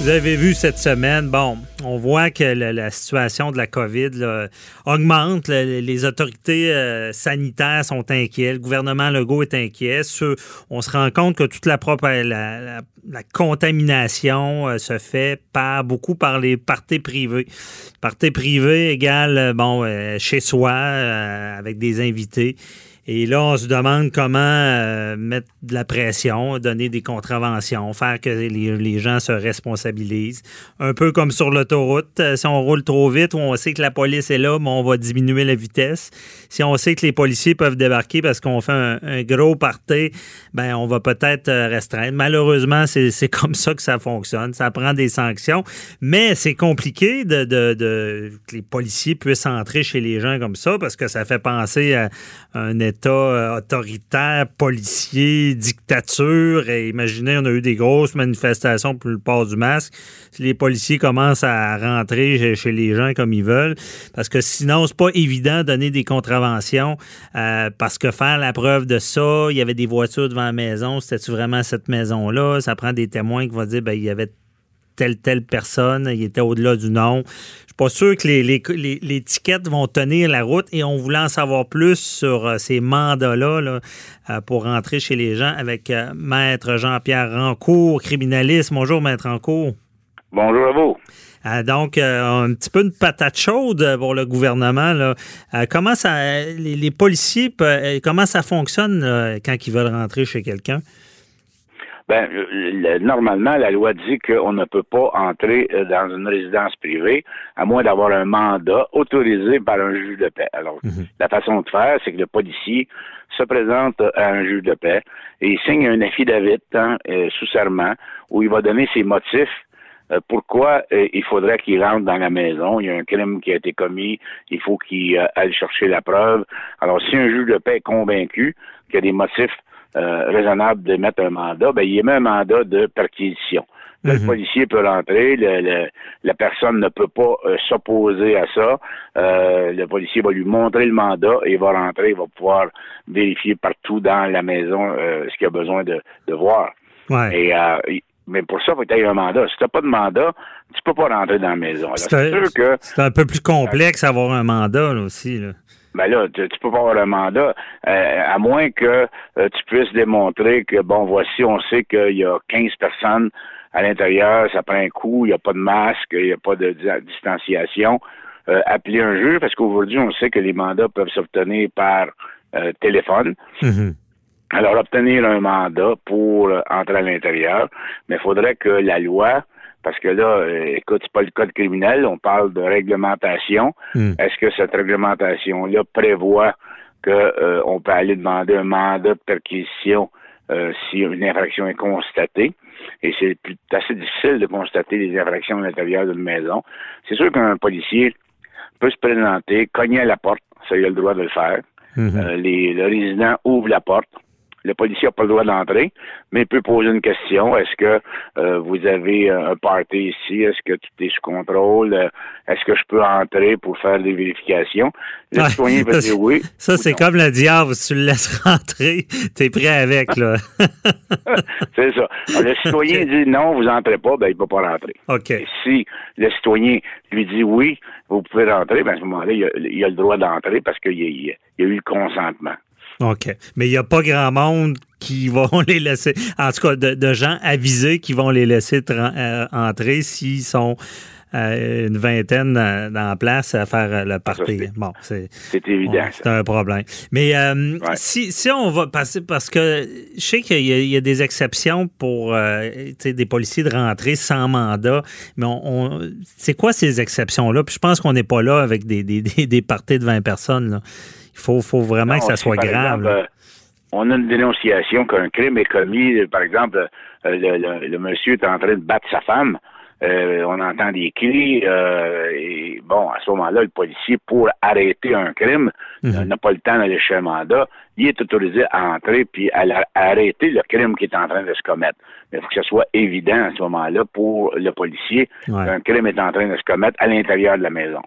Vous avez vu cette semaine, bon, on voit que la, situation de la COVID augmente. les autorités euh, sanitaires sont inquiets. Le gouvernement Legault est inquiet. on se rend compte que toute la, la, contamination euh, se fait par beaucoup par les parties privées. Parties privées égale, euh, bon, chez soi, avec des invités. Et là, on se demande comment euh, mettre de la pression, donner des contraventions, faire que les, gens se responsabilisent. Un peu comme sur l'autoroute, euh, si on roule trop vite ou on sait que la police est là, on va diminuer la vitesse. Si on sait que les policiers peuvent débarquer parce qu'on fait un, gros party, ben on va peut-être euh, restreindre. Malheureusement, c'est comme ça que ça fonctionne. Ça prend des sanctions, mais c'est compliqué de, de, que les policiers puissent entrer chez les gens comme ça parce que ça fait penser à un État euh, autoritaire, policier, dictature. Et imaginez, on a eu des grosses manifestations pour le port du masque. Les policiers commencent à rentrer chez les gens comme ils veulent, parce que sinon, c'est pas évident de donner des contraventions, euh, parce que faire la preuve de ça, il y avait des voitures devant la maison, c'était-tu vraiment cette maison-là? Ça prend des témoins qui vont dire, ben, il y avait telle, telle personne, il était au-delà du nom. Je suis pas sûr que les, les, étiquettes vont tenir la route et on voulait en savoir plus sur euh, ces mandats-là euh, pour rentrer chez les gens avec euh, Maître Jean-Pierre Rancourt, criminaliste. Bonjour, Maître Rancourt. Bonjour à vous. donc, un petit peu une patate chaude pour le gouvernement. Là. comment ça, les, policiers, comment ça fonctionne quand ils veulent rentrer chez quelqu'un? Ben, normalement, la loi dit qu'on ne peut pas entrer euh, dans une résidence privée à moins d'avoir un mandat autorisé par un juge de paix. Alors, mhm. la façon de faire, c'est que le policier se présente à un juge de paix et il signe un affidavit hein, euh, sous serment où il va donner ses motifs euh, pourquoi il faudrait qu'il rentre dans la maison. Il y a un crime qui a été commis, il faut qu'il aille chercher la preuve. Alors, si un juge de paix est convaincu qu'il y a des motifs euh, raisonnable d'émettre un mandat, ben, il émet un mandat de perquisition. Le mhm. policier peut rentrer, le, la personne ne peut pas euh, s'opposer à ça. Euh, le policier va lui montrer le mandat et il va rentrer, il va pouvoir vérifier partout dans la maison ce qu'il a besoin de, de voir. Ouais. Et mais pour ça, il faut que tu aies un mandat. Si tu n'as pas de mandat, tu peux pas rentrer dans la maison. C'est que c'est un peu plus complexe d'avoir un mandat là, aussi. Là ben là, tu, peux pas avoir un mandat, euh, à moins que euh, tu puisses démontrer que, bon, voici, on sait qu'il y a 15 personnes à l'intérieur, ça prend un coup, il n'y a pas de masque, il n'y a pas de, distanciation. Euh, appeler un juge, parce qu'aujourd'hui, on sait que les mandats peuvent s'obtenir par téléphone. Mm-hmm. Alors, obtenir un mandat pour entrer à l'intérieur, mais il faudrait que la loi parce que là, euh, écoute, c'est pas le code criminel, on parle de réglementation. Hmm. Est-ce que cette réglementation-là prévoit qu'on euh, peut aller demander un mandat de perquisition euh, si une infraction est constatée? Et c'est assez difficile de constater les infractions à l'intérieur d'une maison. C'est sûr qu'un policier peut se présenter, cogner à la porte, ça il a le droit de le faire. Hmm. les, le résident ouvre la porte, le policier n'a pas le droit d'entrer, mais il peut poser une question. Est-ce que euh, vous avez un party ici? Est-ce que tout est sous contrôle? Est-ce que je peux entrer pour faire des vérifications? Le citoyen peut dire oui. Ça, c'est comme le diable. Si tu le laisses rentrer, tu es prêt avec, là. c'est ça. le citoyen dit non, vous entrez pas, ben, il ne peut pas rentrer. OK. si le citoyen lui dit oui, vous pouvez rentrer, ben, à ce moment-là, il, a, le droit d'entrer parce qu'il y, a eu le consentement. OK. Mais il n'y a pas grand monde qui vont les laisser, en tout cas, de, gens avisés qui vont les laisser euh, entrer s'ils sont euh, une vingtaine dans, la place à faire le party. bon, c'est évident. C'est un problème. Mais si, si on va passer, parce que je sais qu'il y, a des exceptions pour des policiers de rentrer sans mandat, mais on, c'est quoi ces exceptions-là? Puis je pense qu'on n'est pas là avec des, des, des, parties de 20 personnes. Là. Il faut, faut vraiment que ça soit grave on a une dénonciation qu'un crime est commis, par exemple, euh, le, monsieur est en train de battre sa femme, euh, on entend des cris, euh, et bon, à ce moment-là, le policier, pour arrêter un crime, mhm. n'a pas le temps d'aller chez un mandat, il est autorisé à entrer puis à, arrêter le crime qui est en train de se commettre. Mais il faut que ce soit évident à ce moment-là pour le policier qu'un crime est en train de se commettre à l'intérieur de la maison.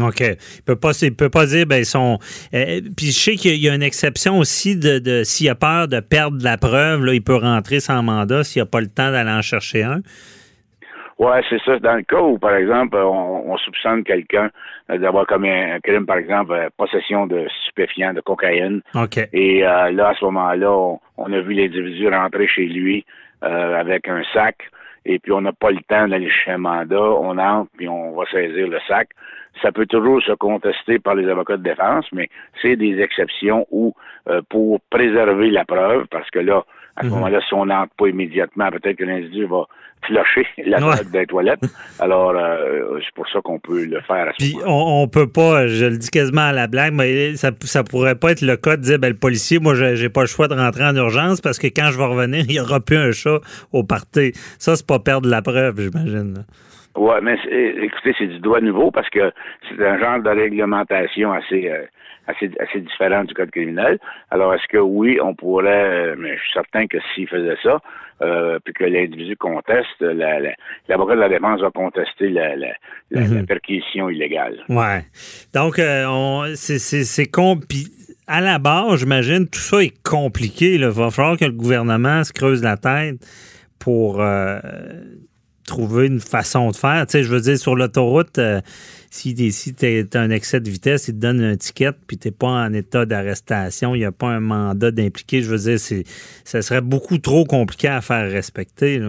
OK. Il peut pas, peut pas dire, ben, son. Euh, puis je sais qu'il y a une exception aussi de, s'il a peur de perdre la preuve, là, il peut rentrer sans mandat s'il n'a pas le temps d'aller en chercher un. Oui, c'est ça. Dans le cas où, par exemple, on, soupçonne quelqu'un d'avoir commis un crime, par exemple, euh, possession de stupéfiants, de cocaïne. OK. Et euh, là, à ce moment-là, on, a vu l'individu rentrer chez lui avec un sac et puis on n'a pas le temps d'aller chez un mandat, on entre, puis on va saisir le sac. Ça peut toujours se contester par les avocats de défense, mais c'est des exceptions où, euh, pour préserver la preuve, parce que là, à ce mhm. moment-là, si on n'entre pas immédiatement, peut-être que l'individu va flusher la tête des toilettes. Alors, euh, c'est pour ça qu'on peut le faire à ce Puis on, on, peut pas, je le dis quasiment à la blague, mais ça, ça pourrait pas être le cas de dire, ben, le policier, moi, j'ai pas le choix de rentrer en urgence parce que quand je vais revenir, il y aura plus un chat au party. Ça, c'est pas perdre la preuve, j'imagine. Oui, mais écoutez, c'est du droit nouveau parce que c'est un genre de réglementation assez, euh, assez, assez différent du code criminel. Alors, est-ce que oui, on pourrait, euh, mais je suis certain que s'il faisait ça, euh, puis que l'individu conteste, l'avocat de la défense va contester la, la, mhm. perquisition illégale. Ouais. Donc, euh, c'est compliqué à la base, j'imagine, tout ça est compliqué. Il va falloir que le gouvernement se creuse la tête pour trouver une façon de faire. Tu sais, je veux dire, sur l'autoroute, euh, si, tu as un excès de vitesse, ils te donnent un ticket, puis tu n'es pas en état d'arrestation, il n'y a pas un mandat d'impliquer. Je veux dire, ça serait beaucoup trop compliqué à faire respecter.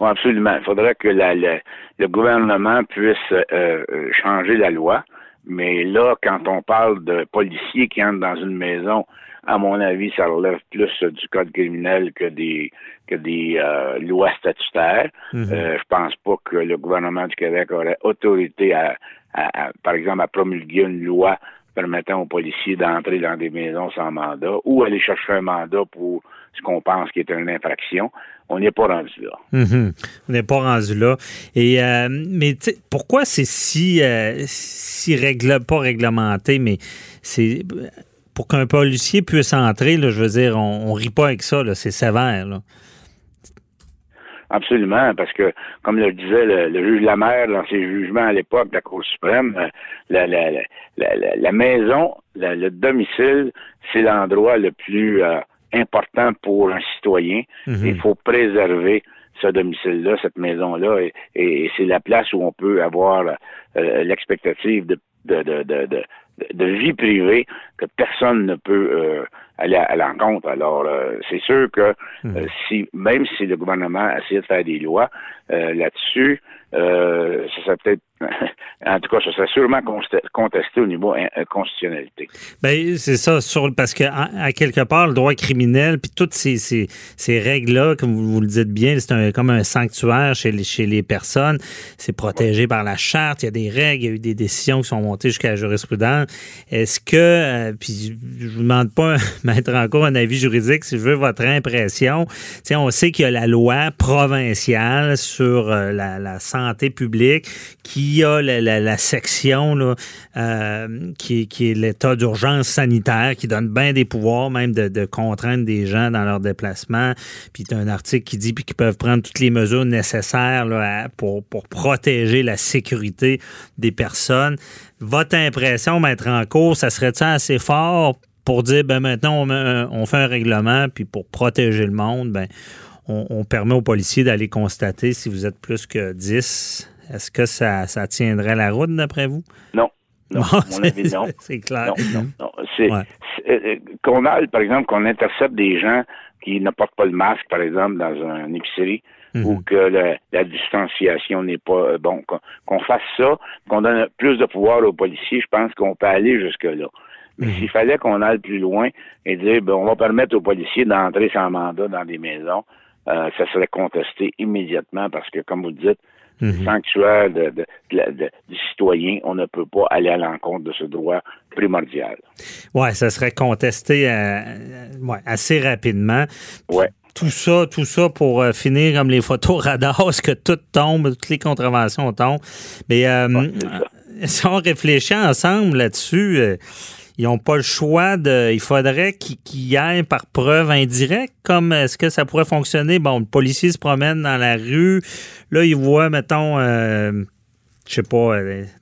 Absolument. Il faudrait que le gouvernement puisse euh, euh, changer la loi. Mais là, quand on parle de policiers qui entrent dans une maison à mon avis, ça relève plus du code criminel que des que des euh, lois statutaires. Mhm. euh, je pense pas que le gouvernement du Québec aurait autorité à, par exemple, à promulguer une loi permettant aux policiers d'entrer dans des maisons sans mandat ou aller chercher un mandat pour ce qu'on pense qui est une infraction. On n'est pas rendu là. Mhm. On n'est pas rendu là. Et euh, mais pourquoi c'est si euh, si règle, pas réglementé, mais c'est pour qu'un policier puisse entrer, là, je veux dire, on, ne rit pas avec ça, c'est sévère. Absolument, parce que, comme le disait le, juge Lamère dans ses jugements à l'époque de la Cour suprême, euh, la, la, la, la maison, le domicile, c'est l'endroit le plus euh, important pour un citoyen. Mhm. Il faut préserver ce domicile-là, cette maison-là, et, c'est la place où on peut avoir euh, l'expectative de, de, de, de, de vie privée que personne ne peut euh, aller à, l'encontre. Alors, euh, c'est sûr que hmm. euh, si même si le gouvernement essayait de faire des lois là-dessus, ça serait peut-être en tout cas, ça serait sûrement contesté au niveau constitutionnalité. Bien, c'est ça, sur, parce que à, quelque part, le droit criminel, puis toutes ces, ces, ces règles-là, comme vous, le dites bien, c'est comme un sanctuaire chez les, chez les personnes. C'est protégé par la charte, il y a des règles, il y a eu des décisions qui sont montées jusqu'à la jurisprudence. Est-ce que, euh, puis je vous demande pas mettre encore un avis juridique, si je veux votre impression. on sait qu'il y a la loi provinciale sur euh, la, santé publique qui a la, section là, euh, qui, est l'état d'urgence sanitaire, qui donne bien des pouvoirs, même de, contraindre des gens dans leur déplacement. Puis tu un article qui dit qu'ils peuvent prendre toutes les mesures nécessaires là, pour, pour protéger la sécurité des personnes. Votre impression, mettre en cours, ça serait-tu assez fort pour dire ben maintenant on, fait un règlement, puis pour protéger le monde, ben on, on permet aux policiers d'aller constater si vous êtes plus que 10 est-ce que ça, ça tiendrait la route d'après vous? Non. Non, non. C'est clair. Non, non, C'est, euh, qu'on a, par exemple, qu'on intercepte des gens qui ne portent pas le masque, par exemple, dans une épicerie, mhm. ou que la distanciation n'est pas bon. Qu'on fasse ça, qu'on donne plus de pouvoir aux policiers, je pense qu'on peut aller jusque-là. Mais mhm. s'il fallait qu'on aille plus loin et dire, ben, on va permettre aux policiers d'entrer sans mandat dans des maisons, euh, ça serait contesté immédiatement parce que, comme vous le dites, mm sanctuaire de, du citoyen, on ne peut pas aller à l'encontre de ce droit primordial. Oui, ça serait contesté euh, ouais, assez rapidement. Ouais. Tout ça, tout ça pour euh, finir comme les photos radars, que tout tombe, toutes les contraventions tombent. Mais si on réfléchit ensemble là-dessus, ils n'ont pas le choix de. Il faudrait qu'ils aillent par preuve indirecte. Comme est-ce que ça pourrait fonctionner? Bon, le policier se promène dans la rue. Là, il voit, mettons, euh, je sais pas,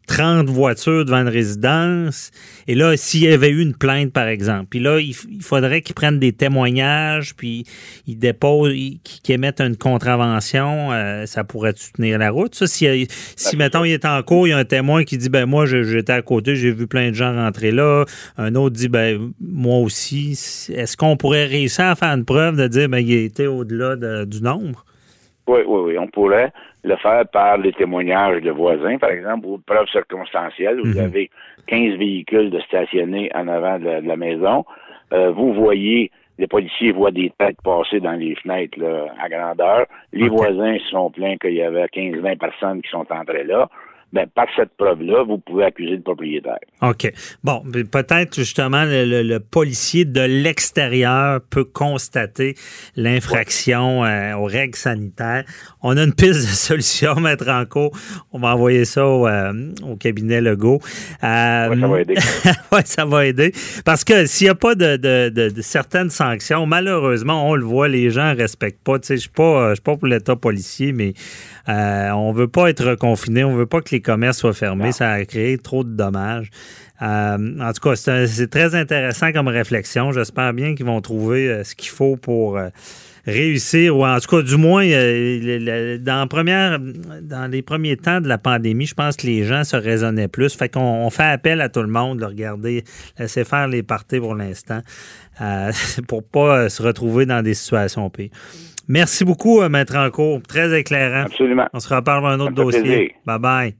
30 euh, voitures devant une résidence. Et là, s'il y avait eu une plainte, par exemple, puis là, il, faudrait qu'ils prennent des témoignages, puis ils déposent, qu'ils émettent une contravention, euh, ça pourrait tenir la route. Ça, si, si mettons, il est en cours, il y a un témoin qui dit, ben moi, j'étais à côté, j'ai vu plein de gens rentrer là. Un autre dit, ben moi aussi. Est-ce qu'on pourrait réussir à faire une preuve de dire, ben il était au-delà du nombre? Oui, oui, oui, on pourrait le faire par les témoignages de voisins, par exemple, ou preuves circonstancielles. Vous mhm. avez 15 véhicules de stationnés en avant de la, maison. Euh, vous voyez, les policiers voient des têtes passer dans les fenêtres à grandeur. Les voisins se sont plaints qu'il y avait 15-20 personnes qui sont entrées là ben, par cette preuve-là, vous pouvez accuser le propriétaire. OK. Bon, peut-être justement le, policier de l'extérieur peut constater l'infraction euh, aux règles sanitaires. On a une piste de solution, Maître Ranco. On va envoyer ça au, euh, cabinet Legault. Euh, ça va aider. oui, ça va aider. Parce que s'il n'y a pas de, de, certaines sanctions, malheureusement, on le voit, les gens ne respectent pas. Je ne suis pas, pas pour l'État policier, mais on ne veut pas être confiné. On ne veut pas que les commerces soient fermés. Ça a créé trop de dommages. Euh, en tout cas, c'est très intéressant comme réflexion. J'espère bien qu'ils vont trouver euh, ce qu'il faut pour euh, réussir, ou en tout cas, du moins, dans, première, dans les premiers temps de la pandémie, je pense que les gens se raisonnaient plus. Fait qu'on fait appel à tout le monde de regarder, laisser faire les parties pour l'instant, pour pas se retrouver dans des situations pires. Merci beaucoup, Maître Encourt. Très éclairant. Absolument. On se reparle dans un autre dossier. Bye bye.